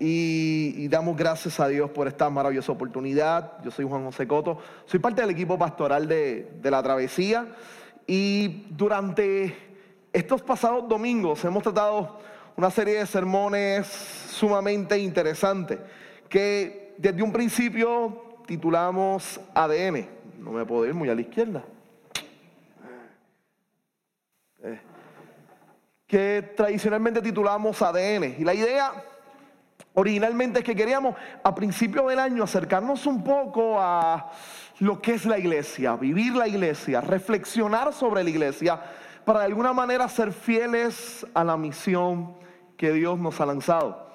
y, damos gracias a Dios por esta maravillosa oportunidad. Yo soy Juan José Coto, soy parte del equipo pastoral de, de la travesía y durante estos pasados domingos hemos tratado una serie de sermones sumamente interesantes que desde un principio titulamos ADN. No me puedo ir muy a la izquierda. Eh, que tradicionalmente titulamos ADN. Y la idea originalmente es que queríamos a principio del año acercarnos un poco a lo que es la iglesia, vivir la iglesia, reflexionar sobre la iglesia, para de alguna manera ser fieles a la misión que Dios nos ha lanzado.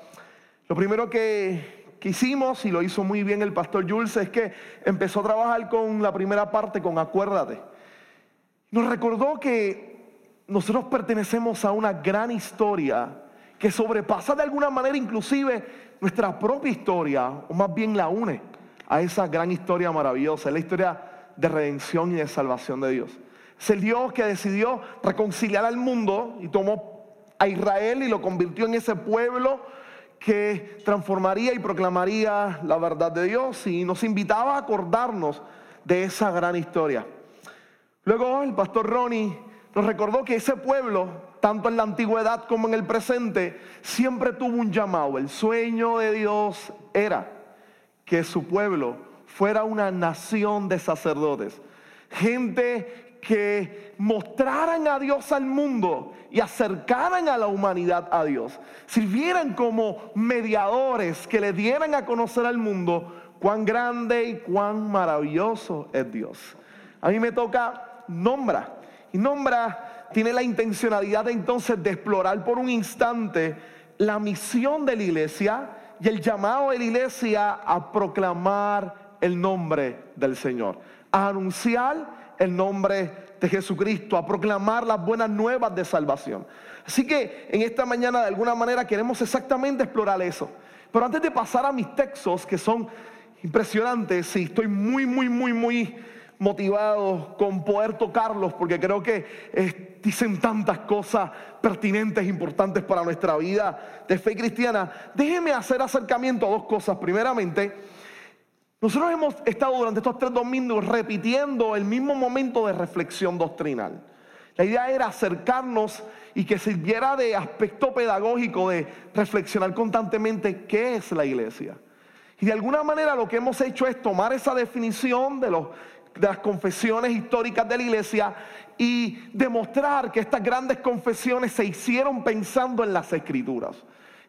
Lo primero que, que hicimos, y lo hizo muy bien el pastor Jules, es que empezó a trabajar con la primera parte, con acuérdate. Nos recordó que nosotros pertenecemos a una gran historia que sobrepasa de alguna manera inclusive nuestra propia historia, o más bien la une a esa gran historia maravillosa, es la historia de redención y de salvación de Dios. Es el Dios que decidió reconciliar al mundo y tomó a Israel y lo convirtió en ese pueblo que transformaría y proclamaría la verdad de Dios y nos invitaba a acordarnos de esa gran historia. Luego el pastor Ronnie nos recordó que ese pueblo tanto en la antigüedad como en el presente, siempre tuvo un llamado. El sueño de Dios era que su pueblo fuera una nación de sacerdotes. Gente que mostraran a Dios al mundo y acercaran a la humanidad a Dios. Sirvieran como mediadores que le dieran a conocer al mundo cuán grande y cuán maravilloso es Dios. A mí me toca nombra. Y nombra tiene la intencionalidad entonces de explorar por un instante la misión de la iglesia y el llamado de la iglesia a proclamar el nombre del Señor, a anunciar el nombre de Jesucristo, a proclamar las buenas nuevas de salvación. Así que en esta mañana de alguna manera queremos exactamente explorar eso. Pero antes de pasar a mis textos, que son impresionantes, y estoy muy, muy, muy, muy motivado con poder tocarlos porque creo que eh, dicen tantas cosas pertinentes, importantes para nuestra vida de fe cristiana. Déjeme hacer acercamiento a dos cosas. Primeramente, nosotros hemos estado durante estos tres domingos repitiendo el mismo momento de reflexión doctrinal. La idea era acercarnos y que sirviera de aspecto pedagógico de reflexionar constantemente qué es la iglesia. Y de alguna manera lo que hemos hecho es tomar esa definición de los de las confesiones históricas de la iglesia y demostrar que estas grandes confesiones se hicieron pensando en las escrituras.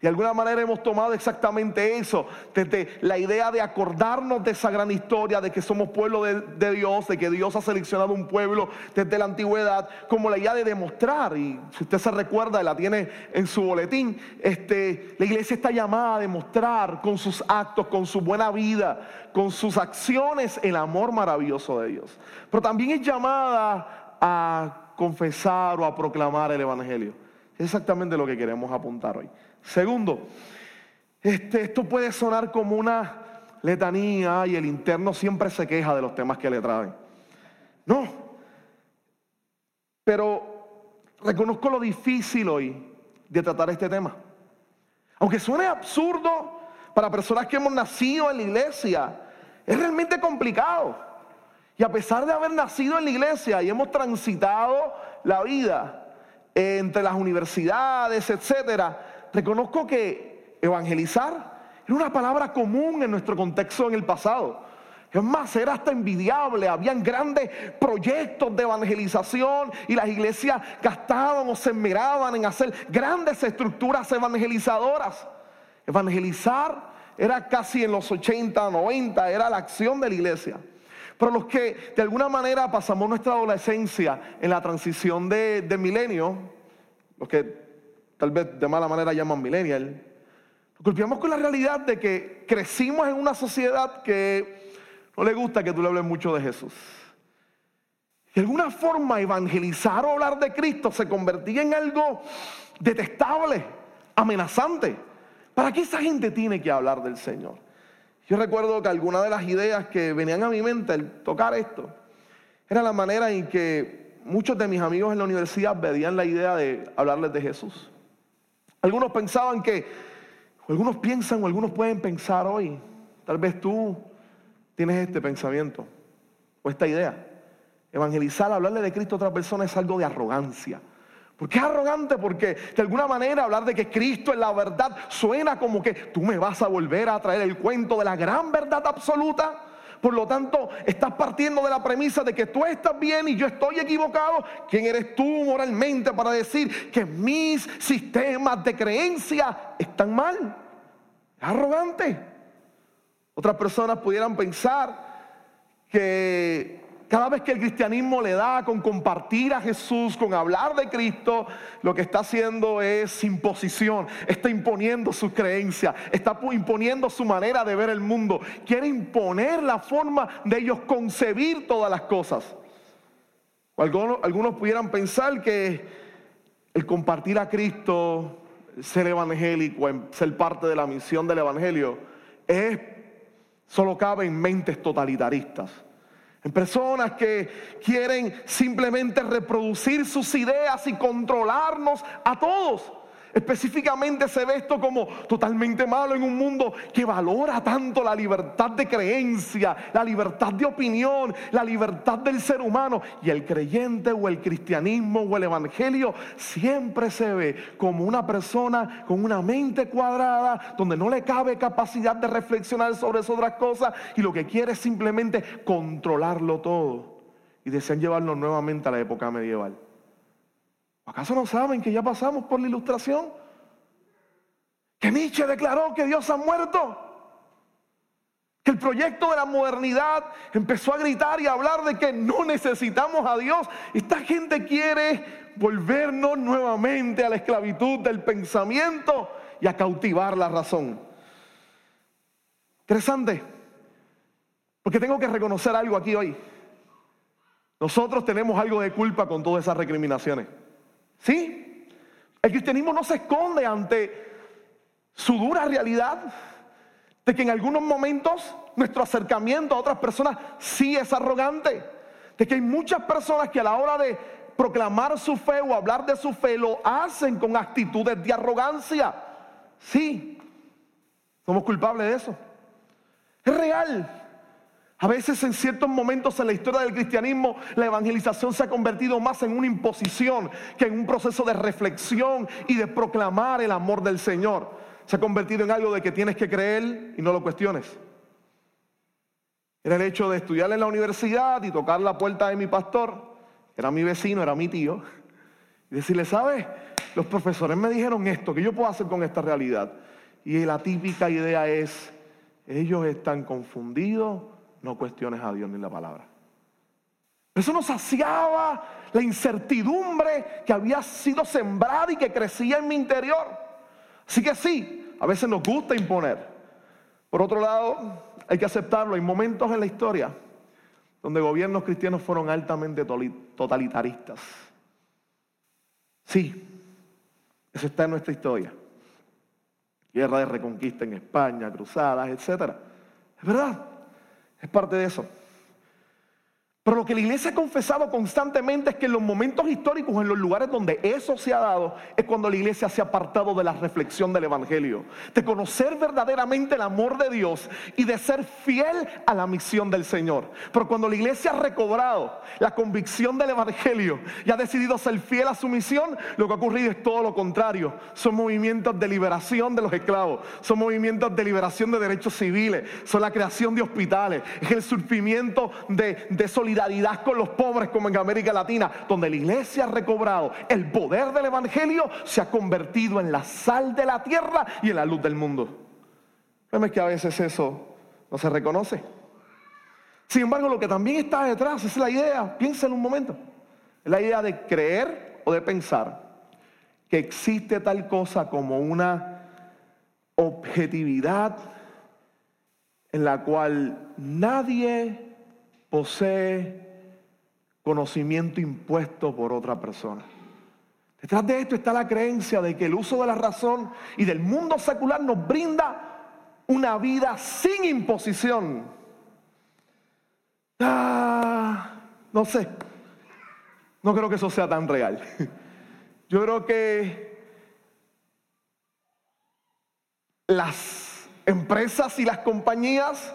De alguna manera hemos tomado exactamente eso, desde la idea de acordarnos de esa gran historia, de que somos pueblo de, Dios, de que Dios ha seleccionado un pueblo desde la antigüedad, como la idea de demostrar, y si usted se recuerda, la tiene en su boletín, este, la iglesia está llamada a demostrar con sus actos, con su buena vida, con sus acciones, el amor maravilloso de Dios. Pero también es llamada a confesar o a proclamar el Evangelio. Es exactamente lo que queremos apuntar hoy. Segundo, este, esto puede sonar como una letanía y el interno siempre se queja de los temas que le traen. No, pero reconozco lo difícil hoy de tratar este tema. Aunque suene absurdo para personas que hemos nacido en la iglesia, es realmente complicado. Y a pesar de haber nacido en la iglesia y hemos transitado la vida entre las universidades, etcétera, reconozco que evangelizar era una palabra común en nuestro contexto en el pasado. Es más, era hasta envidiable. Habían grandes proyectos de evangelización y las iglesias gastaban o se esmeraban en hacer grandes estructuras evangelizadoras. Evangelizar era casi en los 80, 90, era la acción de la iglesia. Pero los que de alguna manera pasamos nuestra adolescencia en la transición de, milenio, los que tal vez de mala manera llaman millennial, golpeamos con la realidad de que crecimos en una sociedad que no le gusta que tú le hables mucho de Jesús. De alguna forma evangelizar o hablar de Cristo se convertía en algo detestable, amenazante. ¿Para qué esa gente tiene que hablar del Señor? Yo recuerdo que algunas de las ideas que venían a mi mente al tocar esto era la manera en que muchos de mis amigos en la universidad veían la idea de hablarles de Jesús. Algunos pensaban que, o algunos piensan o algunos pueden pensar hoy, tal vez tú tienes este pensamiento o esta idea. Evangelizar, hablarle de Cristo a otra persona es algo de arrogancia. ¿Por qué arrogante? Porque de alguna manera hablar de que Cristo es la verdad suena como que tú me vas a volver a traer el cuento de la gran verdad absoluta. Por lo tanto, estás partiendo de la premisa de que tú estás bien y yo estoy equivocado. ¿Quién eres tú moralmente para decir que mis sistemas de creencia están mal? Es arrogante. Otras personas pudieran pensar que cada vez que el cristianismo le da con compartir a Jesús, con hablar de Cristo, lo que está haciendo es imposición, está imponiendo su creencia, está imponiendo su manera de ver el mundo, quiere imponer la forma de ellos concebir todas las cosas. Algunos, algunos pudieran pensar que el compartir a Cristo, ser evangélico, ser parte de la misión del Evangelio, es, solo cabe en mentes totalitaristas en personas que quieren simplemente reproducir sus ideas y controlarnos a todos. Específicamente se ve esto como totalmente malo en un mundo que valora tanto la libertad de creencia, la libertad de opinión, la libertad del ser humano. Y el creyente o el cristianismo o el evangelio siempre se ve como una persona con una mente cuadrada, donde no le cabe capacidad de reflexionar sobre esas otras cosas y lo que quiere es simplemente controlarlo todo. Y desean llevarlo nuevamente a la época medieval. ¿Acaso no saben que ya pasamos por la ilustración? Que Nietzsche declaró que Dios ha muerto. Que el proyecto de la modernidad empezó a gritar y a hablar de que no necesitamos a Dios. Esta gente quiere volvernos nuevamente a la esclavitud del pensamiento y a cautivar la razón. Interesante. Porque tengo que reconocer algo aquí hoy. Nosotros tenemos algo de culpa con todas esas recriminaciones. ¿Sí? El cristianismo no se esconde ante su dura realidad de que en algunos momentos nuestro acercamiento a otras personas sí es arrogante. De que hay muchas personas que a la hora de proclamar su fe o hablar de su fe lo hacen con actitudes de arrogancia. Sí, somos culpables de eso. Es real. A veces en ciertos momentos en la historia del cristianismo la evangelización se ha convertido más en una imposición que en un proceso de reflexión y de proclamar el amor del Señor. Se ha convertido en algo de que tienes que creer y no lo cuestiones. Era el hecho de estudiar en la universidad y tocar la puerta de mi pastor, era mi vecino, era mi tío, y decirle, ¿sabes? Los profesores me dijeron esto, ¿qué yo puedo hacer con esta realidad? Y la típica idea es, ellos están confundidos no cuestiones a Dios ni la palabra. Eso nos saciaba la incertidumbre que había sido sembrada y que crecía en mi interior. Así que sí, a veces nos gusta imponer. Por otro lado, hay que aceptarlo. Hay momentos en la historia donde gobiernos cristianos fueron altamente totalitaristas. Sí, eso está en nuestra historia. Guerra de reconquista en España, cruzadas, etc. Es verdad. Es parte de eso. Pero lo que la iglesia ha confesado constantemente es que en los momentos históricos, en los lugares donde eso se ha dado, es cuando la iglesia se ha apartado de la reflexión del Evangelio, de conocer verdaderamente el amor de Dios y de ser fiel a la misión del Señor. Pero cuando la iglesia ha recobrado la convicción del Evangelio y ha decidido ser fiel a su misión, lo que ha ocurrido es todo lo contrario. Son movimientos de liberación de los esclavos, son movimientos de liberación de derechos civiles, son la creación de hospitales, es el surgimiento de, de solidaridad con los pobres como en América Latina, donde la iglesia ha recobrado el poder del Evangelio, se ha convertido en la sal de la tierra y en la luz del mundo. Créeme que a veces eso no se reconoce. Sin embargo, lo que también está detrás es la idea, piensa en un momento, es la idea de creer o de pensar que existe tal cosa como una objetividad en la cual nadie posee conocimiento impuesto por otra persona. Detrás de esto está la creencia de que el uso de la razón y del mundo secular nos brinda una vida sin imposición. Ah, no sé, no creo que eso sea tan real. Yo creo que las empresas y las compañías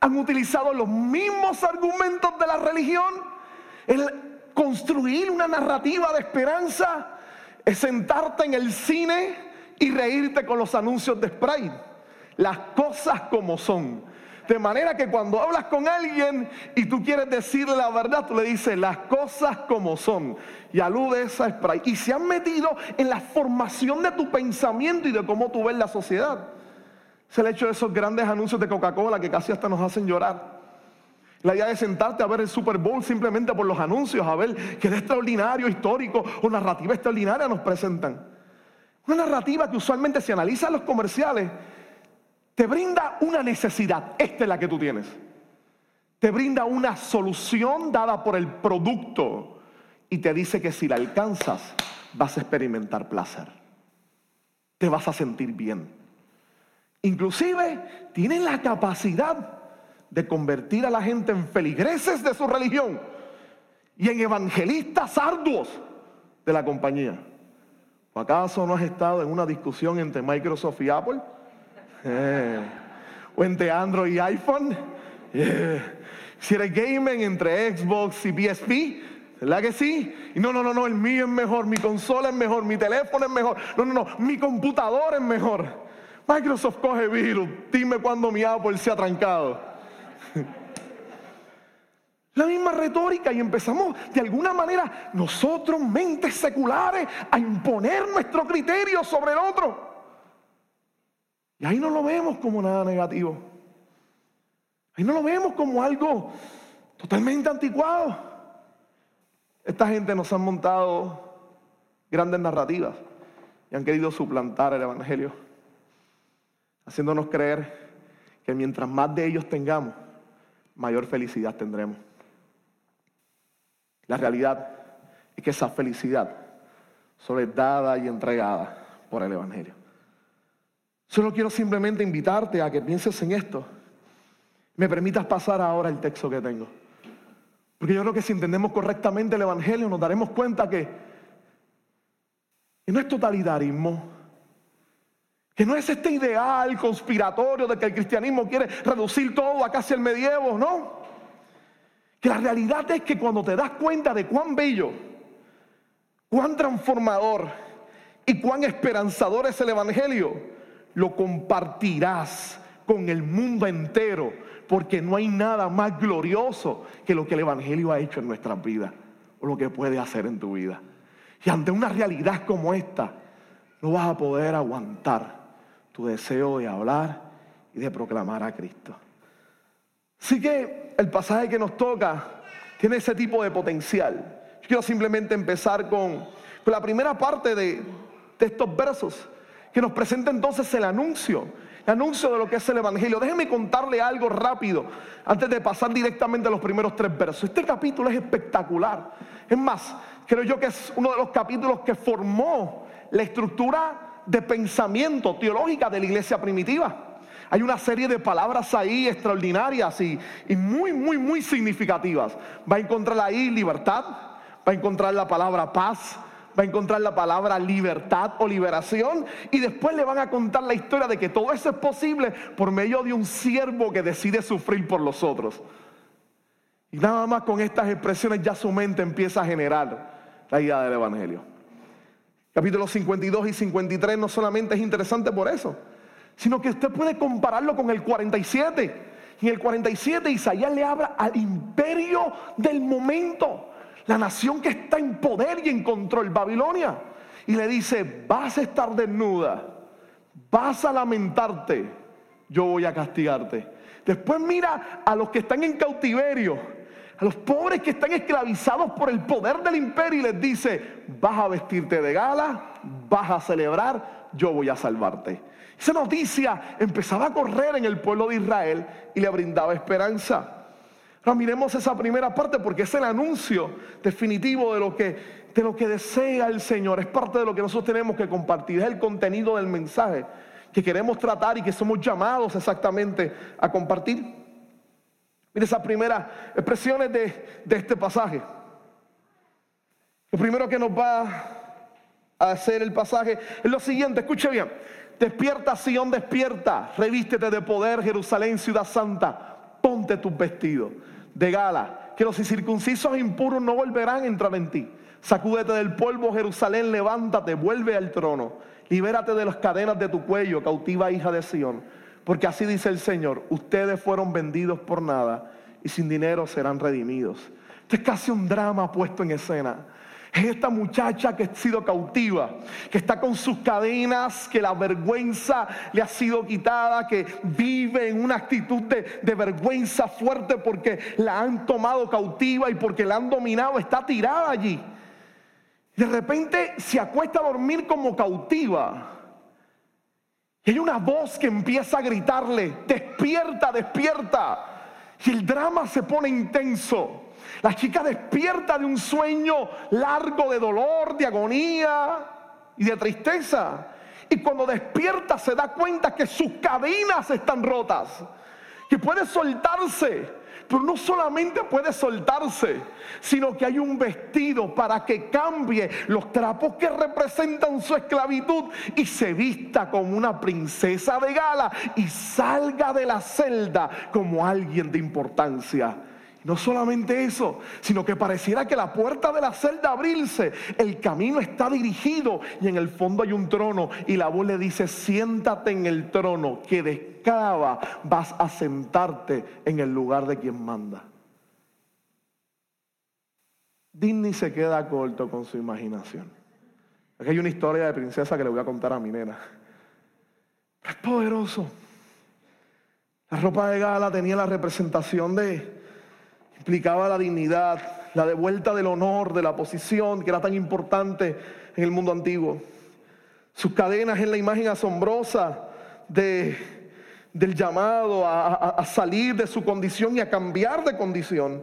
han utilizado los mismos argumentos de la religión, el construir una narrativa de esperanza, es sentarte en el cine y reírte con los anuncios de Sprite. Las cosas como son. De manera que cuando hablas con alguien y tú quieres decirle la verdad, tú le dices las cosas como son. Y aludes a Sprite. Y se han metido en la formación de tu pensamiento y de cómo tú ves la sociedad. Es el hecho de esos grandes anuncios de Coca-Cola que casi hasta nos hacen llorar. La idea de sentarte a ver el Super Bowl simplemente por los anuncios, a ver qué de extraordinario, histórico o narrativa extraordinaria nos presentan. Una narrativa que usualmente se analiza en los comerciales te brinda una necesidad, esta es la que tú tienes. Te brinda una solución dada por el producto y te dice que si la alcanzas vas a experimentar placer. Te vas a sentir bien. Inclusive tienen la capacidad de convertir a la gente en feligreses de su religión y en evangelistas arduos de la compañía. ¿O acaso no has estado en una discusión entre Microsoft y Apple? Eh. O entre Android y iPhone. Eh. Si eres gamer entre Xbox y PSP, ¿verdad que sí? Y no, no, no, no, el mío es mejor, mi consola es mejor, mi teléfono es mejor. No, no, no, mi computador es mejor. Microsoft coge virus, dime cuándo mi Apple se ha trancado. La misma retórica y empezamos de alguna manera nosotros, mentes seculares, a imponer nuestro criterio sobre el otro. Y ahí no lo vemos como nada negativo. Ahí no lo vemos como algo totalmente anticuado. Esta gente nos ha montado grandes narrativas y han querido suplantar el Evangelio, haciéndonos creer que mientras más de ellos tengamos, mayor felicidad tendremos. La realidad es que esa felicidad solo es dada y entregada por el Evangelio. Solo quiero simplemente invitarte a que pienses en esto. Me permitas pasar ahora el texto que tengo. Porque yo creo que si entendemos correctamente el Evangelio nos daremos cuenta que, no es totalitarismo, que no es este ideal conspiratorio de que el cristianismo quiere reducir todo a casi el medievo, no. Que la realidad es que cuando te das cuenta de cuán bello, cuán transformador y cuán esperanzador es el Evangelio, lo compartirás con el mundo entero, porque no hay nada más glorioso que lo que el Evangelio ha hecho en nuestras vidas, o lo que puede hacer en tu vida. Y ante una realidad como esta, no vas a poder aguantar tu deseo de hablar y de proclamar a Cristo. Así que el pasaje que nos toca tiene ese tipo de potencial. Yo quiero simplemente empezar con, la primera parte de, estos versos que nos presenta entonces el anuncio, el anuncio de lo que es el Evangelio. Déjenme contarle algo rápido antes de pasar directamente a los primeros tres versos. Este capítulo es espectacular. Es más, creo yo que es uno de los capítulos que formó la estructura de pensamiento teológica de la iglesia primitiva. Hay una serie de palabras ahí extraordinarias y, y, muy, muy, muy significativas. Va a encontrar ahí libertad, va a encontrar la palabra paz, va a encontrar la palabra libertad o liberación y después le van a contar la historia de que todo eso es posible por medio de un siervo que decide sufrir por los otros. Y nada más con estas expresiones ya su mente empieza a generar la idea del Evangelio. Capítulos 52 y 53 no solamente es interesante por eso, sino que usted puede compararlo con el 47. En el 47 Isaías le habla al imperio del momento la nación que está en poder y en control, Babilonia. Y le dice, vas a estar desnuda, vas a lamentarte, yo voy a castigarte. Después mira a los que están en cautiverio, a los pobres que están esclavizados por el poder del imperio y les dice, vas a vestirte de gala, vas a celebrar, yo voy a salvarte. Esa noticia empezaba a correr en el pueblo de Israel y le brindaba esperanza. Ahora miremos esa primera parte porque es el anuncio definitivo de lo que, de lo que desea el Señor. Es parte de lo que nosotros tenemos que compartir. Es el contenido del mensaje que queremos tratar y que somos llamados exactamente a compartir. Mire esas primeras expresiones de, de este pasaje. Lo primero que nos va a hacer el pasaje es lo siguiente, escuche bien. Despierta, Sion, despierta. Revístete de poder, Jerusalén, ciudad santa. Ponte tus vestidos de gala, que los incircuncisos impuros no volverán a entrar en ti. Sacúdete del polvo, Jerusalén, levántate, vuelve al trono. Libérate de las cadenas de tu cuello, cautiva hija de Sión. Porque así dice el Señor, ustedes fueron vendidos por nada y sin dinero serán redimidos. Esto es casi un drama puesto en escena. Es esta muchacha que ha sido cautiva, que está con sus cadenas, que la vergüenza le ha sido quitada, que vive en una actitud de, vergüenza fuerte porque la han tomado cautiva y porque la han dominado, está tirada allí. De repente se acuesta a dormir como cautiva. Y hay una voz que empieza a gritarle, despierta, despierta. Y el drama se pone intenso. La chica despierta de un sueño largo de dolor, de agonía y de tristeza. Y cuando despierta se da cuenta que sus cadenas están rotas, que puede soltarse. Pero no solamente puede soltarse, sino que hay un vestido para que cambie los trapos que representan su esclavitud y se vista como una princesa de gala y salga de la celda como alguien de importancia. No solamente eso, sino que pareciera que la puerta de la celda abrirse, el camino está dirigido y en el fondo hay un trono y la voz le dice, siéntate en el trono que de esclava vas a sentarte en el lugar de quien manda. Disney se queda corto con su imaginación. Aquí hay una historia de princesa que le voy a contar a mi nena. Es poderoso. La ropa de gala tenía la representación de implicaba la dignidad, la devuelta del honor, de la posición que era tan importante en el mundo antiguo. Sus cadenas en la imagen asombrosa de, del llamado a, salir de su condición y a cambiar de condición.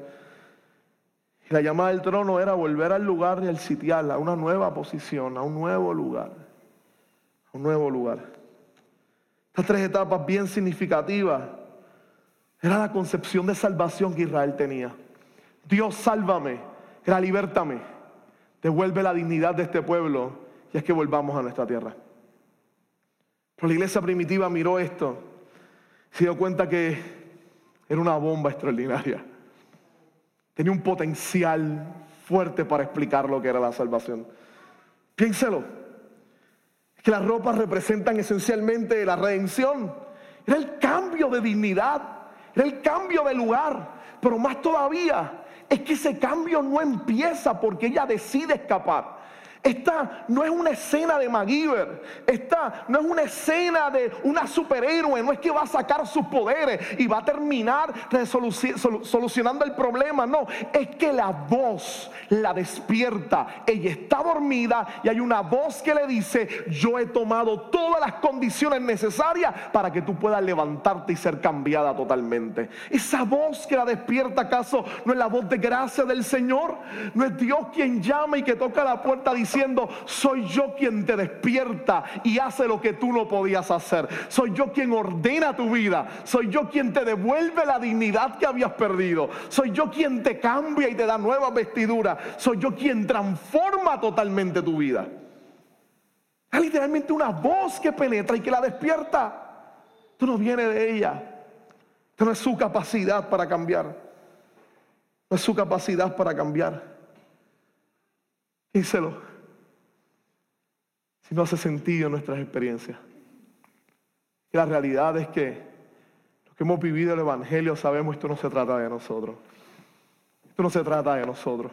La llamada del trono era volver al lugar del sitial, a una nueva posición, a un nuevo lugar, a un nuevo lugar. Estas tres etapas bien significativas era la concepción de salvación que Israel tenía. Dios, sálvame, era libértame, devuelve la dignidad de este pueblo y es que volvamos a nuestra tierra. Pero la iglesia primitiva miró esto, se dio cuenta que era una bomba extraordinaria. Tenía un potencial fuerte para explicar lo que era la salvación. Piénselo, que las ropas representan esencialmente la redención, era el cambio de dignidad era el cambio de lugar. Pero más todavía es que ese cambio no empieza porque ella decide escapar. Esta no es una escena de MacGyver. Esta no es una escena de una superhéroe. No es que va a sacar sus poderes y va a terminar solucionando el problema. No, es que la voz la despierta. Ella está dormida y hay una voz que le dice, yo he tomado todas las condiciones necesarias para que tú puedas levantarte y ser cambiada totalmente. Esa voz que la despierta, ¿acaso no es la voz de gracia del Señor? ¿No es Dios quien llama y que toca la puerta diciendo, diciendo, soy yo quien te despierta y hace lo que tú no podías hacer. Soy yo quien ordena tu vida. Soy yo quien te devuelve la dignidad que habías perdido. Soy yo quien te cambia y te da nueva vestidura. Soy yo quien transforma totalmente tu vida. Es literalmente una voz que penetra y que la despierta. Tú no viene de ella. Esto no es su capacidad para cambiar. No es su capacidad para cambiar. Díselo no hace sentido en nuestras experiencias. La realidad es que los que hemos vivido el Evangelio sabemos esto no se trata de nosotros. Esto no se trata de nosotros.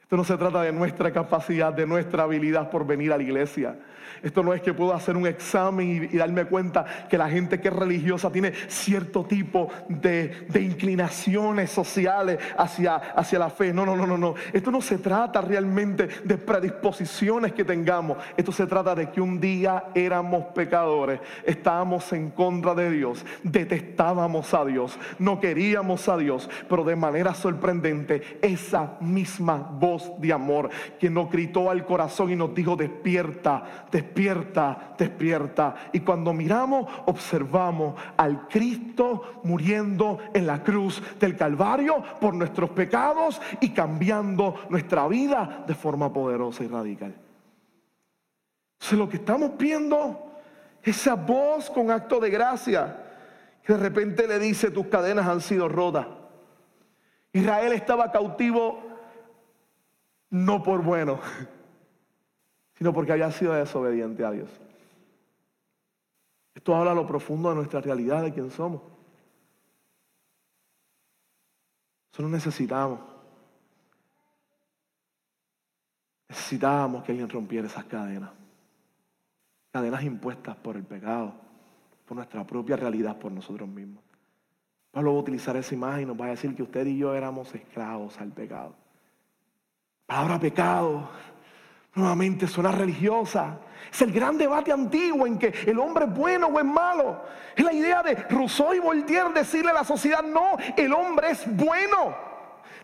Esto no se trata de nuestra capacidad, de nuestra habilidad por venir a la iglesia. Esto no es que puedo hacer un examen y, darme cuenta que la gente que es religiosa tiene cierto tipo de, inclinaciones sociales hacia, hacia la fe. No, no, no, no, no. Esto no se trata realmente de predisposiciones que tengamos. Esto se trata de que un día éramos pecadores, estábamos en contra de Dios, detestábamos a Dios, no queríamos a Dios, pero de manera sorprendente esa misma voz de amor que nos gritó al corazón y nos dijo despierta, despierta despierta. Y cuando miramos, observamos al Cristo muriendo en la cruz del Calvario por nuestros pecados y cambiando nuestra vida de forma poderosa y radical. Entonces lo que estamos viendo, esa voz con acto de gracia, que de repente le dice, tus cadenas han sido rotas. Israel estaba cautivo no por bueno, sino porque había sido desobediente a Dios. Esto habla lo profundo de nuestra realidad, de quién somos. Eso necesitamos. Necesitábamos que alguien rompiera esas cadenas. Cadenas impuestas por el pecado, por nuestra propia realidad, por nosotros mismos. Pablo va a utilizar esa imagen y nos va a decir que usted y yo éramos esclavos al pecado. Palabra pecado nuevamente suena religiosa. Es el gran debate antiguo en que el hombre es bueno o es malo. Es la idea de Rousseau y Voltaire decirle a la sociedad, no, el hombre es bueno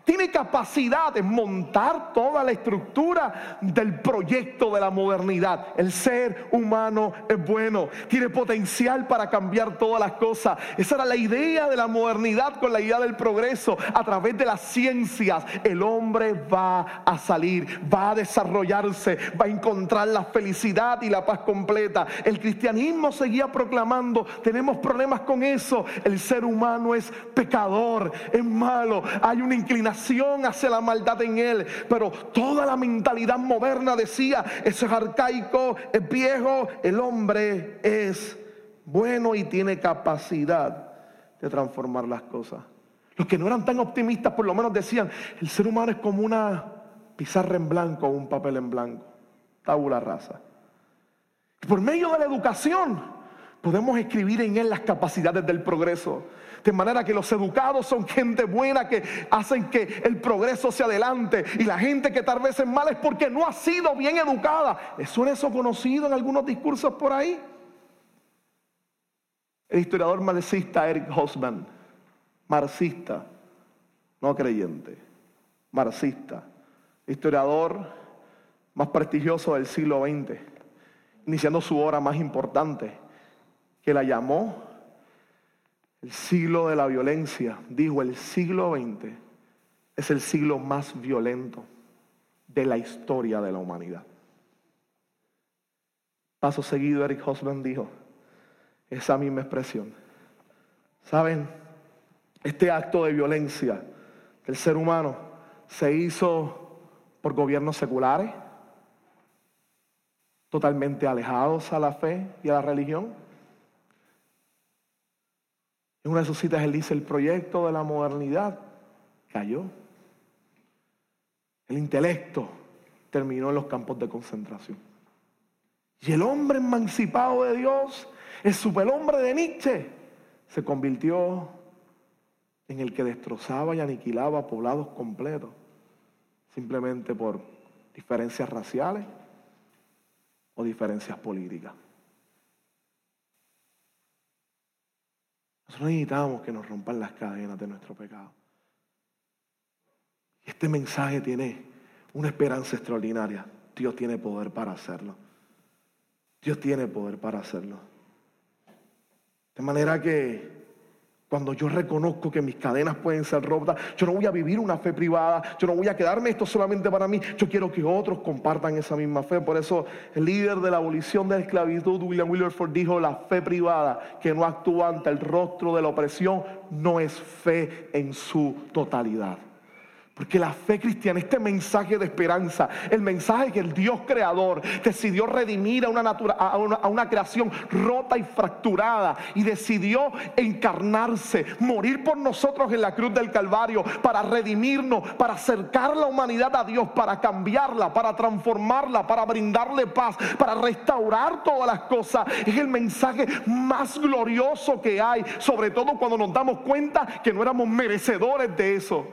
tiene capacidad de montar toda la estructura del proyecto de la modernidad. El ser humano es bueno, tiene potencial para cambiar todas las cosas. Esa era la idea de la modernidad con la idea del progreso. A través de las ciencias, el hombre va a salir, va a desarrollarse, va a encontrar la felicidad y la paz completa. El cristianismo seguía proclamando, tenemos problemas con eso. El ser humano es pecador, es malo, hay una inclinación hacia la maldad en él. Pero toda la mentalidad moderna decía, eso es arcaico, es viejo, el hombre es bueno y tiene capacidad de transformar las cosas. Los que no eran tan optimistas por lo menos decían, el ser humano es como una pizarra en blanco o un papel en blanco, tabula rasa. por medio de la educación podemos escribir en él las capacidades del progreso. De manera que los educados son gente buena que hacen que el progreso se adelante. Y la gente que tal vez es mala es porque no ha sido bien educada. ¿Eso es eso conocido en algunos discursos por ahí? El historiador marxista Eric Hobsbawm, marxista, no creyente, marxista, historiador más prestigioso del siglo XX, iniciando su obra más importante, que la llamó el siglo de la violencia, dijo el siglo XX, es el siglo más violento de la historia de la humanidad. Paso seguido, Eric Hosman dijo esa misma expresión. ¿Saben? Este acto de violencia del ser humano se hizo por gobiernos seculares, totalmente alejados a la fe y a la religión en una de sus citas él dice, el proyecto de la modernidad cayó. El intelecto terminó en los campos de concentración. Y el hombre emancipado de Dios, el superhombre de Nietzsche, se convirtió en el que destrozaba y aniquilaba poblados completos, simplemente por diferencias raciales o diferencias políticas. Nosotros necesitamos que nos rompan las cadenas de nuestro pecado. Este mensaje tiene una esperanza extraordinaria. Dios tiene poder para hacerlo. Dios tiene poder para hacerlo. De manera que cuando yo reconozco que mis cadenas pueden ser rotas, yo no voy a vivir una fe privada, yo no voy a quedarme esto solamente para mí, yo quiero que otros compartan esa misma fe. Por eso el líder de la abolición de la esclavitud, William Wilberforce, dijo, la fe privada que no actúa ante el rostro de la opresión no es fe en su totalidad. Porque la fe cristiana, este mensaje de esperanza, el mensaje que el Dios creador decidió redimir a una, a, una, a una, creación rota y fracturada y decidió encarnarse, morir por nosotros en la cruz del Calvario para redimirnos, para acercar la humanidad a Dios, para cambiarla, para transformarla, para brindarle paz, para restaurar todas las cosas. Es el mensaje más glorioso que hay, sobre todo cuando nos damos cuenta que no éramos merecedores de eso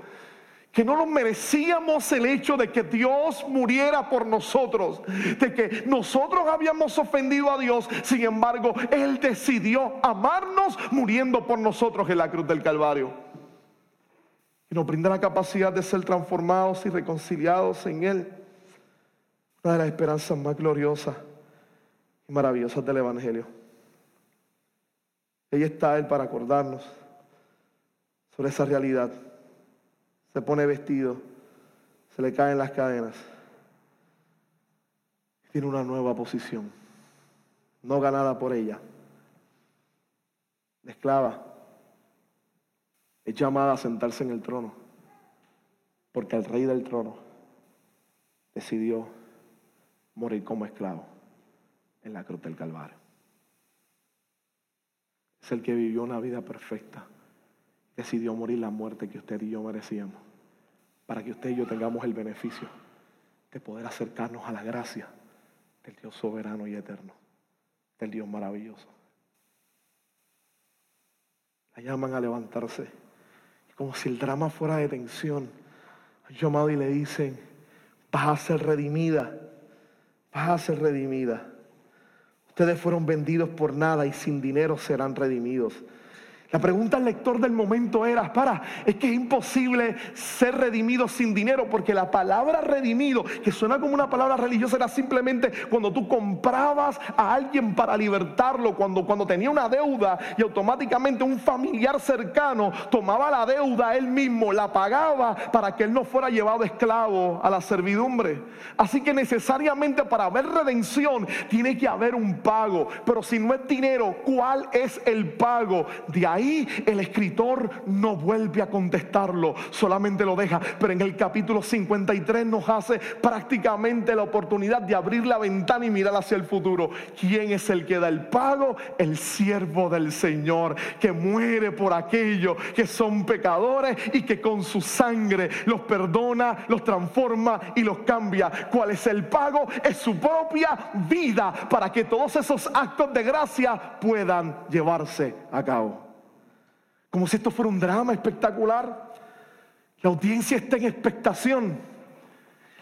que no nos merecíamos el hecho de que Dios muriera por nosotros, de que nosotros habíamos ofendido a Dios, sin embargo, Él decidió amarnos muriendo por nosotros en la cruz del Calvario. Y nos brinda la capacidad de ser transformados y reconciliados en Él. Una de las esperanzas más gloriosas y maravillosas del Evangelio. Ahí está Él para acordarnos sobre esa realidad se pone vestido, se le caen las cadenas. Tiene una nueva posición, no ganada por ella. La esclava es llamada a sentarse en el trono, porque el rey del trono decidió morir como esclavo en la cruz del Calvario. Es el que vivió una vida perfecta decidió morir la muerte que usted y yo merecíamos, para que usted y yo tengamos el beneficio de poder acercarnos a la gracia del Dios soberano y eterno, del Dios maravilloso. La llaman a levantarse, como si el drama fuera de tensión. Llamado y le dicen, vas a ser redimida, vas a ser redimida. Ustedes fueron vendidos por nada y sin dinero serán redimidos. La pregunta al lector del momento era, para, es que es imposible ser redimido sin dinero, porque la palabra redimido, que suena como una palabra religiosa, era simplemente cuando tú comprabas a alguien para libertarlo, cuando, cuando tenía una deuda y automáticamente un familiar cercano tomaba la deuda él mismo, la pagaba para que él no fuera llevado esclavo a la servidumbre. Así que necesariamente para haber redención tiene que haber un pago, pero si no es dinero, ¿cuál es el pago? De ahí el escritor no vuelve a contestarlo, solamente lo deja. Pero en el capítulo 53 nos hace prácticamente la oportunidad de abrir la ventana y mirar hacia el futuro. ¿Quién es el que da el pago? El siervo del Señor, que muere por aquellos que son pecadores y que con su sangre los perdona, los transforma y los cambia. ¿Cuál es el pago? Es su propia vida para que todos esos actos de gracia puedan llevarse a cabo como si esto fuera un drama espectacular. La audiencia está en expectación.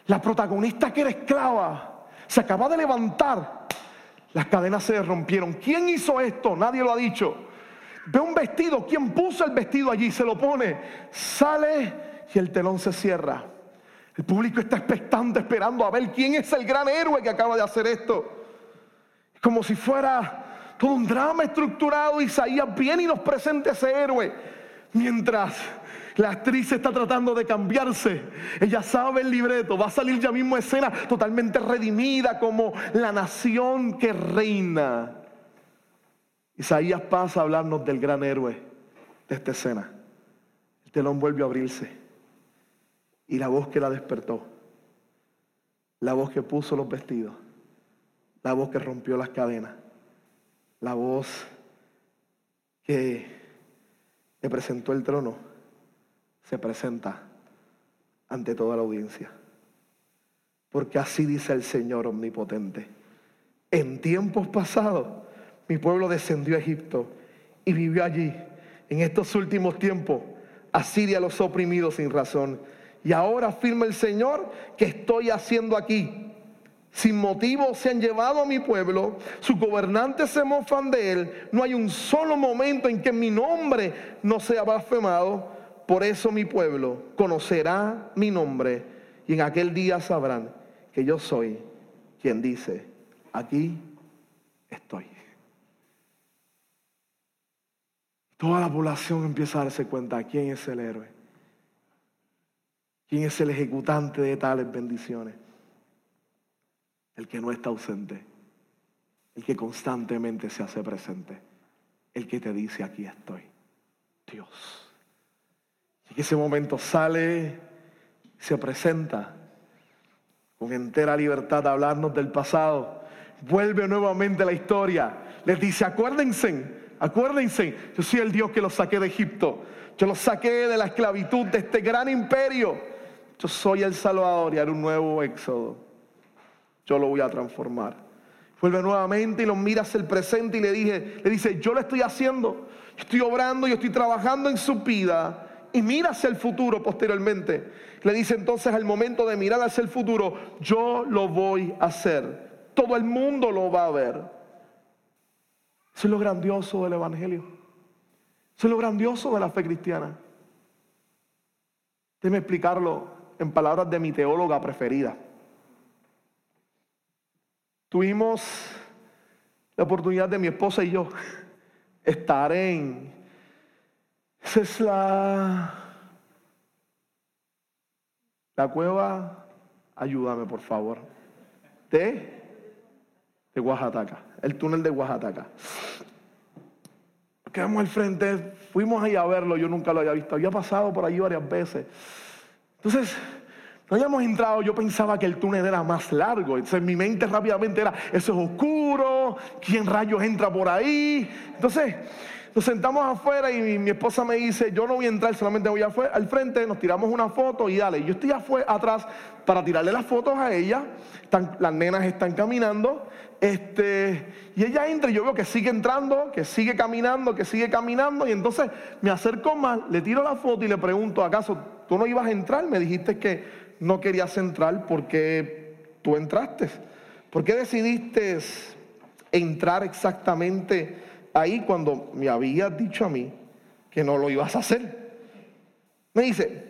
La protagonista que era esclava se acaba de levantar. Las cadenas se rompieron. ¿Quién hizo esto? Nadie lo ha dicho. Ve un vestido. ¿Quién puso el vestido allí? Se lo pone. Sale y el telón se cierra. El público está expectante, esperando a ver quién es el gran héroe que acaba de hacer esto. Como si fuera un drama estructurado. Isaías viene y nos presenta ese héroe. Mientras la actriz está tratando de cambiarse. Ella sabe el libreto. Va a salir ya mismo escena totalmente redimida como la nación que reina. Isaías pasa a hablarnos del gran héroe de esta escena. El telón vuelve a abrirse. Y la voz que la despertó. La voz que puso los vestidos. La voz que rompió las cadenas la voz que le presentó el trono se presenta ante toda la audiencia. Porque así dice el Señor omnipotente. En tiempos pasados mi pueblo descendió a Egipto y vivió allí. En estos últimos tiempos Asiria los oprimido sin razón. Y ahora afirma el Señor que estoy haciendo aquí sin motivo se han llevado a mi pueblo, sus gobernantes se mofan de él, no hay un solo momento en que mi nombre no sea blasfemado, por eso mi pueblo conocerá mi nombre. Y en aquel día sabrán que yo soy quien dice, aquí estoy. Toda la población empieza a darse cuenta quién es el héroe, quién es el ejecutante de tales bendiciones el que no está ausente, el que constantemente se hace presente, el que te dice, aquí estoy, Dios. Y en ese momento sale Se presenta con entera libertad a hablarnos del pasado. Vuelve nuevamente la historia. Les dice, acuérdense, acuérdense, yo soy el Dios que los saqué de Egipto. Yo los saqué de la esclavitud de este gran imperio. Yo soy el Salvador y haré un nuevo éxodo. Yo lo voy a transformar. Vuelve nuevamente y lo mira hacia el presente y le, dije, le dice, yo lo estoy haciendo, estoy obrando, yo estoy trabajando en su vida y mira hacia el futuro posteriormente. Le dice entonces al momento de mirar hacia el futuro, yo lo voy a hacer. Todo el mundo lo va a ver. Eso es lo grandioso del Evangelio. Eso es lo grandioso de la fe cristiana. Déjeme explicarlo en palabras de mi teóloga preferida. Tuvimos la oportunidad de mi esposa y yo estar en esa es la, la cueva, ayúdame por favor, de, de Oaxaca, el túnel de Oaxaca. Quedamos al frente, fuimos ahí a verlo, yo nunca lo había visto, había pasado por allí varias veces. Entonces, no habíamos entrado, yo pensaba que el túnel era más largo. Entonces mi mente rápidamente era, eso es oscuro, ¿quién rayos entra por ahí? Entonces, nos sentamos afuera y mi, esposa me dice, yo no voy a entrar, solamente voy al frente, nos tiramos una foto y dale. Yo estoy afuera, atrás para tirarle las fotos a ella. las nenas están caminando. Este, y ella entra y yo veo que sigue entrando, que sigue caminando, que sigue caminando. Y entonces me acerco más, le tiro la foto y le pregunto, ¿acaso tú no ibas a entrar? Me dijiste que no querías entrar porque tú entraste. ¿Por qué decidiste entrar exactamente? ahí cuando me habías dicho a mí que no lo ibas a hacer. Me dice,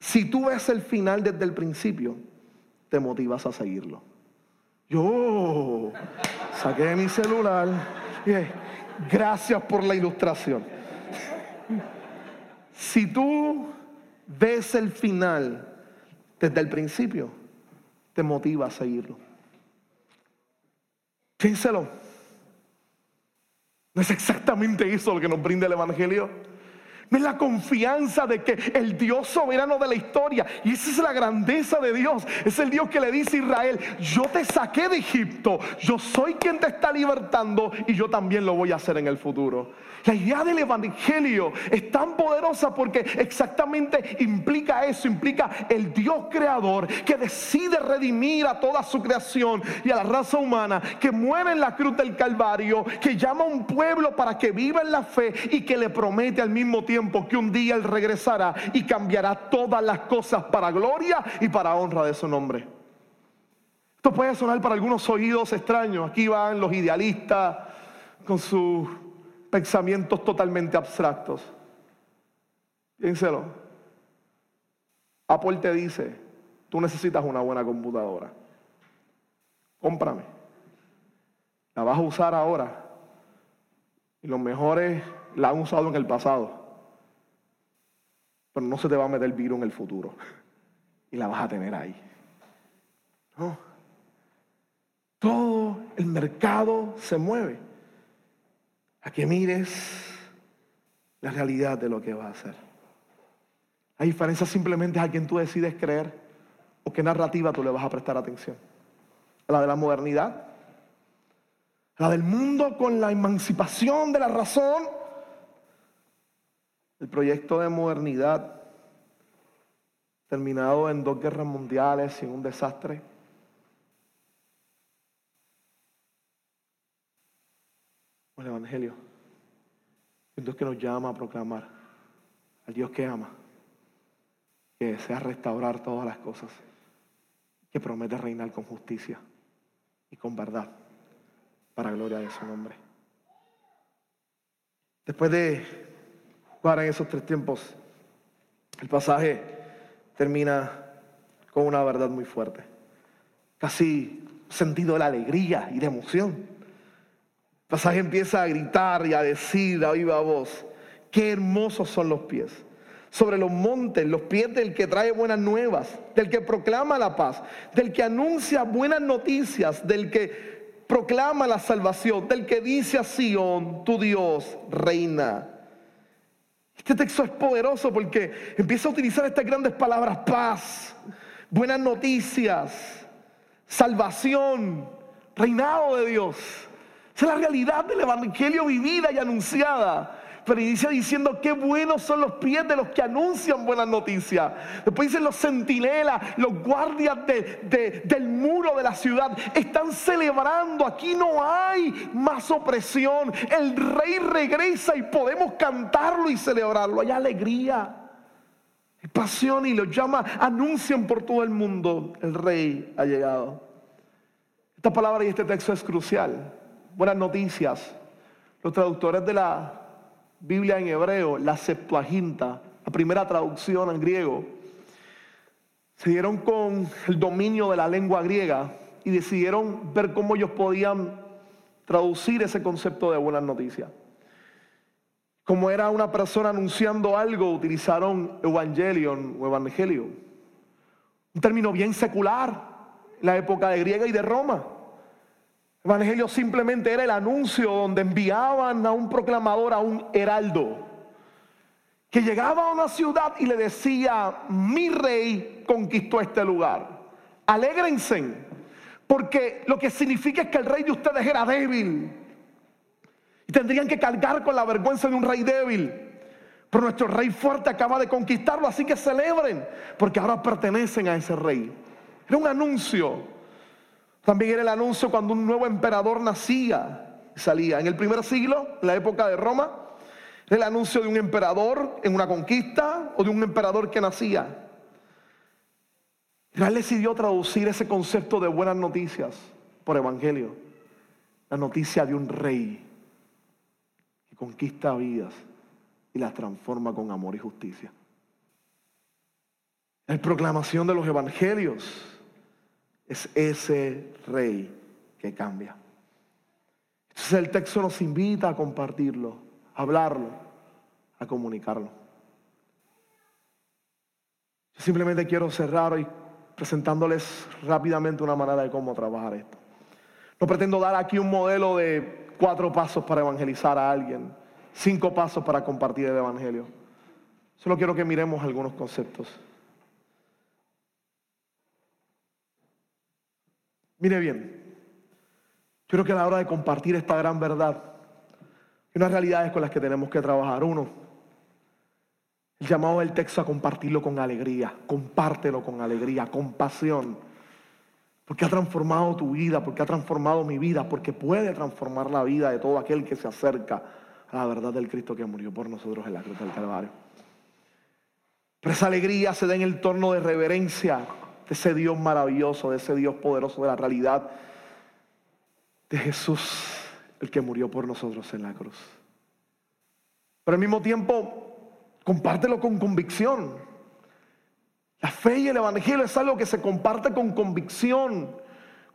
si tú ves el final desde el principio, te motivas a seguirlo. Yo saqué mi celular y gracias por la ilustración. Si tú ves el final desde el principio, te motiva a seguirlo. Piénselo. ¿No es exactamente eso lo que nos brinda el Evangelio? Es la confianza de que el Dios soberano de la historia, y esa es la grandeza de Dios, es el Dios que le dice a Israel, yo te saqué de Egipto, yo soy quien te está libertando y yo también lo voy a hacer en el futuro. La idea del Evangelio es tan poderosa porque exactamente implica eso, implica el Dios creador que decide redimir a toda su creación y a la raza humana, que muere en la cruz del Calvario, que llama a un pueblo para que viva en la fe y que le promete al mismo tiempo que un día Él regresará y cambiará todas las cosas para gloria y para honra de su nombre. Esto puede sonar para algunos oídos extraños. Aquí van los idealistas con sus pensamientos totalmente abstractos. Piénselo. Apple te dice, tú necesitas una buena computadora. Cómprame. La vas a usar ahora. Y los mejores la han usado en el pasado. Pero no se te va a meter el virus en el futuro. Y la vas a tener ahí. No. Todo el mercado se mueve a que mires la realidad de lo que va a hacer. La diferencia simplemente es a quien tú decides creer o qué narrativa tú le vas a prestar atención. la de la modernidad, la del mundo con la emancipación de la razón, el proyecto de modernidad terminado en dos guerras mundiales y un desastre. el Evangelio. El Dios que nos llama a proclamar. Al Dios que ama. Que desea restaurar todas las cosas. Que promete reinar con justicia y con verdad. Para gloria de su nombre. Después de en esos tres tiempos, el pasaje termina con una verdad muy fuerte. Casi sentido de la alegría y de emoción pasaje empieza a gritar y a decir a viva voz, qué hermosos son los pies. Sobre los montes, los pies del que trae buenas nuevas, del que proclama la paz, del que anuncia buenas noticias, del que proclama la salvación, del que dice a Sión, tu Dios reina. Este texto es poderoso porque empieza a utilizar estas grandes palabras, paz, buenas noticias, salvación, reinado de Dios. Esa es la realidad del Evangelio vivida y anunciada. Pero inicia diciendo qué buenos son los pies de los que anuncian buenas noticias. Después dicen los centinelas, los guardias del muro de la ciudad. Están celebrando. Aquí no hay más opresión. El rey regresa y podemos cantarlo y celebrarlo. Hay alegría. Hay pasión y lo llama, anuncian por todo el mundo. El rey ha llegado. Esta palabra y este texto es crucial. Buenas noticias. Los traductores de la Biblia en hebreo, la Septuaginta, la primera traducción en griego, se dieron con el dominio de la lengua griega y decidieron ver cómo ellos podían traducir ese concepto de buenas noticias. Como era una persona anunciando algo, utilizaron evangelion o evangelio, un término bien secular en la época de Griega y de Roma. Evangelio simplemente era el anuncio donde enviaban a un proclamador, a un heraldo, que llegaba a una ciudad y le decía, mi rey conquistó este lugar. Alégrense, porque lo que significa es que el rey de ustedes era débil. Y tendrían que cargar con la vergüenza de un rey débil. Pero nuestro rey fuerte acaba de conquistarlo, así que celebren, porque ahora pertenecen a ese rey. Era un anuncio. También era el anuncio cuando un nuevo emperador nacía salía. En el primer siglo, en la época de Roma, era el anuncio de un emperador en una conquista o de un emperador que nacía. Israel decidió traducir ese concepto de buenas noticias por evangelio. La noticia de un rey que conquista vidas y las transforma con amor y justicia. La proclamación de los evangelios es ese rey que cambia. Entonces el texto nos invita a compartirlo, a hablarlo, a comunicarlo. Yo simplemente quiero cerrar hoy presentándoles rápidamente una manera de cómo trabajar esto. No pretendo dar aquí un modelo de cuatro pasos para evangelizar a alguien, cinco pasos para compartir el Evangelio. Solo quiero que miremos algunos conceptos. Mire bien, yo creo que a la hora de compartir esta gran verdad, hay unas realidades con las que tenemos que trabajar. Uno, el llamado del texto a compartirlo con alegría, compártelo con alegría, con pasión, porque ha transformado tu vida, porque ha transformado mi vida, porque puede transformar la vida de todo aquel que se acerca a la verdad del Cristo que murió por nosotros en la cruz del Calvario. Pero esa alegría se da en el torno de reverencia, de ese Dios maravilloso, de ese Dios poderoso, de la realidad de Jesús, el que murió por nosotros en la cruz. Pero al mismo tiempo, compártelo con convicción. La fe y el Evangelio es algo que se comparte con convicción,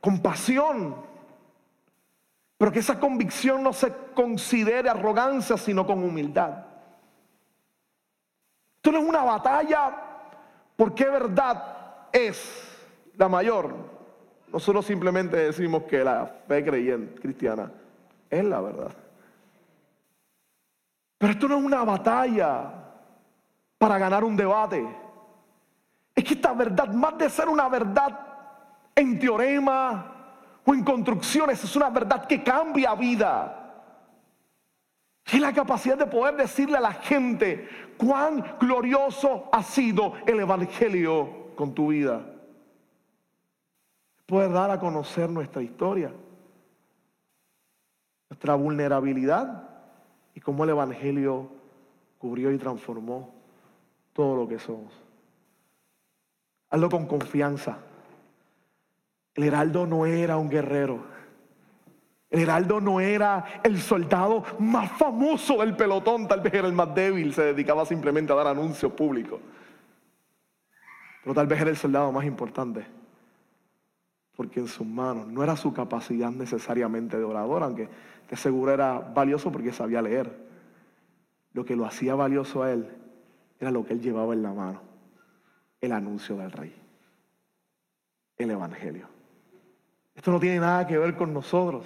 con pasión. Pero que esa convicción no se considere arrogancia, sino con humildad. Esto no es una batalla porque verdad es la mayor. Nosotros simplemente decimos que la fe creyente cristiana es la verdad. Pero esto no es una batalla para ganar un debate. Es que esta verdad, más de ser una verdad en teorema o en construcciones, es una verdad que cambia vida. Y la capacidad de poder decirle a la gente cuán glorioso ha sido el Evangelio con tu vida. Poder dar a conocer nuestra historia, nuestra vulnerabilidad y cómo el Evangelio cubrió y transformó todo lo que somos. Hazlo con confianza. El heraldo no era un guerrero. El heraldo no era el soldado más famoso del pelotón, tal vez era el más débil, se dedicaba simplemente a dar anuncios públicos. Pero tal vez era el soldado más importante. Porque en sus manos no era su capacidad necesariamente de orador, aunque de seguro era valioso porque sabía leer. Lo que lo hacía valioso a él era lo que él llevaba en la mano. El anuncio del rey. El evangelio. Esto no tiene nada que ver con nosotros.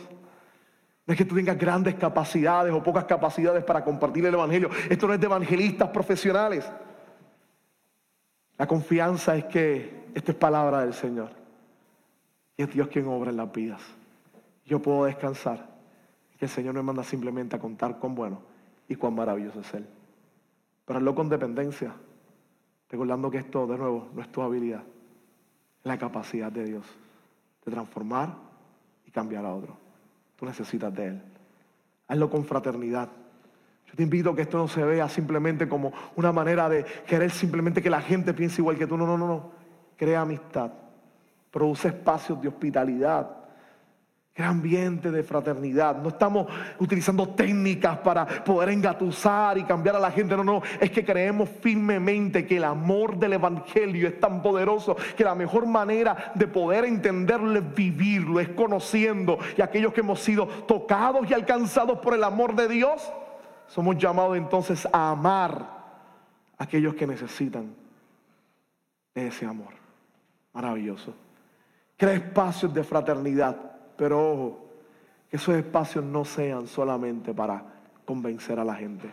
No es que tú tengas grandes capacidades o pocas capacidades para compartir el Evangelio. Esto no es de evangelistas profesionales. La confianza es que esta es palabra del Señor. Y es Dios quien obra en las vidas. Yo puedo descansar. Que el Señor me manda simplemente a contar cuán bueno y cuán maravilloso es Él. Pero hazlo con dependencia. Recordando que esto, de nuevo, no es tu habilidad. Es la capacidad de Dios de transformar y cambiar a otro. Tú necesitas de Él. Hazlo con fraternidad. Yo te invito a que esto no se vea simplemente como una manera de querer simplemente que la gente piense igual que tú. No, no, no, no. Crea amistad. Produce espacios de hospitalidad. Crea ambiente de fraternidad. No estamos utilizando técnicas para poder engatusar y cambiar a la gente. No, no. Es que creemos firmemente que el amor del Evangelio es tan poderoso que la mejor manera de poder entenderlo es vivirlo, es conociendo. Y aquellos que hemos sido tocados y alcanzados por el amor de Dios, somos llamados entonces a amar a aquellos que necesitan ese amor. Maravilloso. Crea espacios de fraternidad, pero ojo, que esos espacios no sean solamente para convencer a la gente,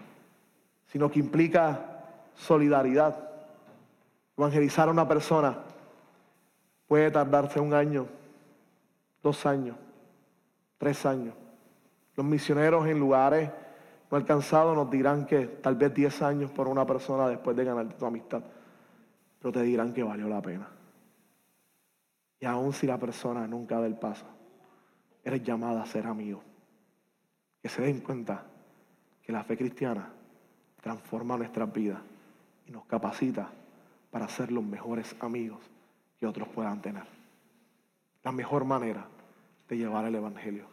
sino que implica solidaridad. Evangelizar a una persona puede tardarse un año, dos años, tres años. Los misioneros en lugares no alcanzados nos dirán que tal vez diez años por una persona después de ganar tu amistad, pero te dirán que valió la pena. Y aun si la persona nunca da el paso, eres llamada a ser amigo. Que se den cuenta que la fe cristiana transforma nuestras vidas y nos capacita para ser los mejores amigos que otros puedan tener. La mejor manera de llevar el Evangelio.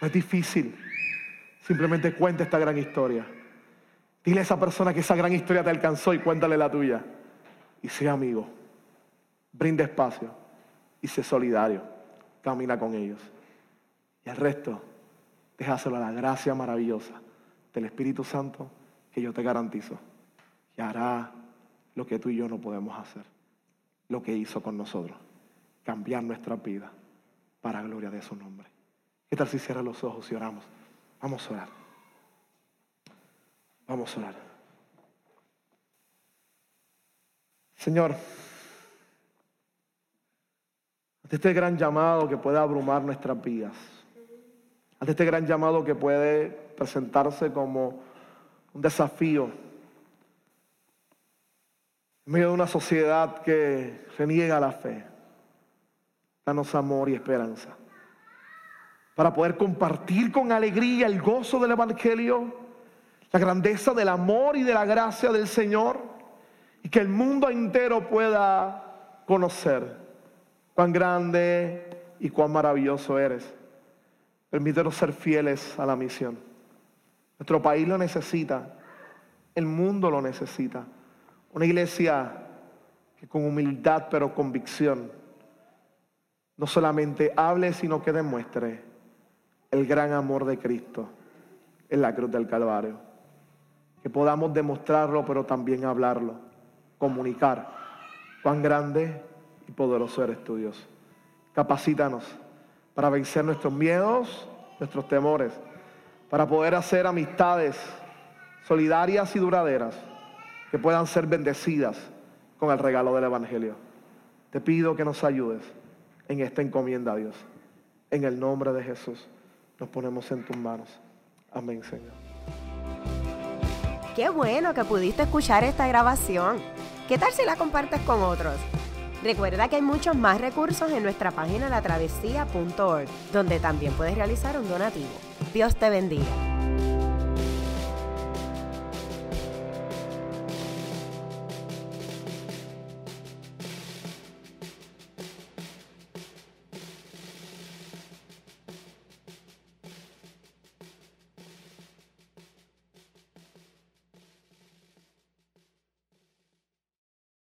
No es difícil. Simplemente cuenta esta gran historia. Dile a esa persona que esa gran historia te alcanzó y cuéntale la tuya. Y sea amigo. Brinde espacio y sé solidario. Camina con ellos. Y el resto, déjaselo a la gracia maravillosa del Espíritu Santo que yo te garantizo. Y hará lo que tú y yo no podemos hacer. Lo que hizo con nosotros. Cambiar nuestra vida para gloria de su nombre. ¿Qué tal si cierras los ojos y oramos? Vamos a orar. Vamos a orar. Señor, ante este gran llamado que puede abrumar nuestras vidas, ante este gran llamado que puede presentarse como un desafío en medio de una sociedad que reniega la fe, danos amor y esperanza para poder compartir con alegría el gozo del Evangelio, la grandeza del amor y de la gracia del Señor, y que el mundo entero pueda conocer cuán grande y cuán maravilloso eres. Permítenos ser fieles a la misión. Nuestro país lo necesita, el mundo lo necesita. Una iglesia que con humildad pero convicción no solamente hable, sino que demuestre el gran amor de Cristo en la cruz del Calvario. Que podamos demostrarlo, pero también hablarlo, comunicar cuán grande y poderoso eres tu Dios. Capacítanos para vencer nuestros miedos, nuestros temores, para poder hacer amistades solidarias y duraderas que puedan ser bendecidas con el regalo del Evangelio. Te pido que nos ayudes en esta encomienda a Dios. En el nombre de Jesús nos ponemos en tus manos. Amén, Señor. Qué bueno que pudiste escuchar esta grabación. ¿Qué tal si la compartes con otros? Recuerda que hay muchos más recursos en nuestra página latravesía.org, donde también puedes realizar un donativo. Dios te bendiga.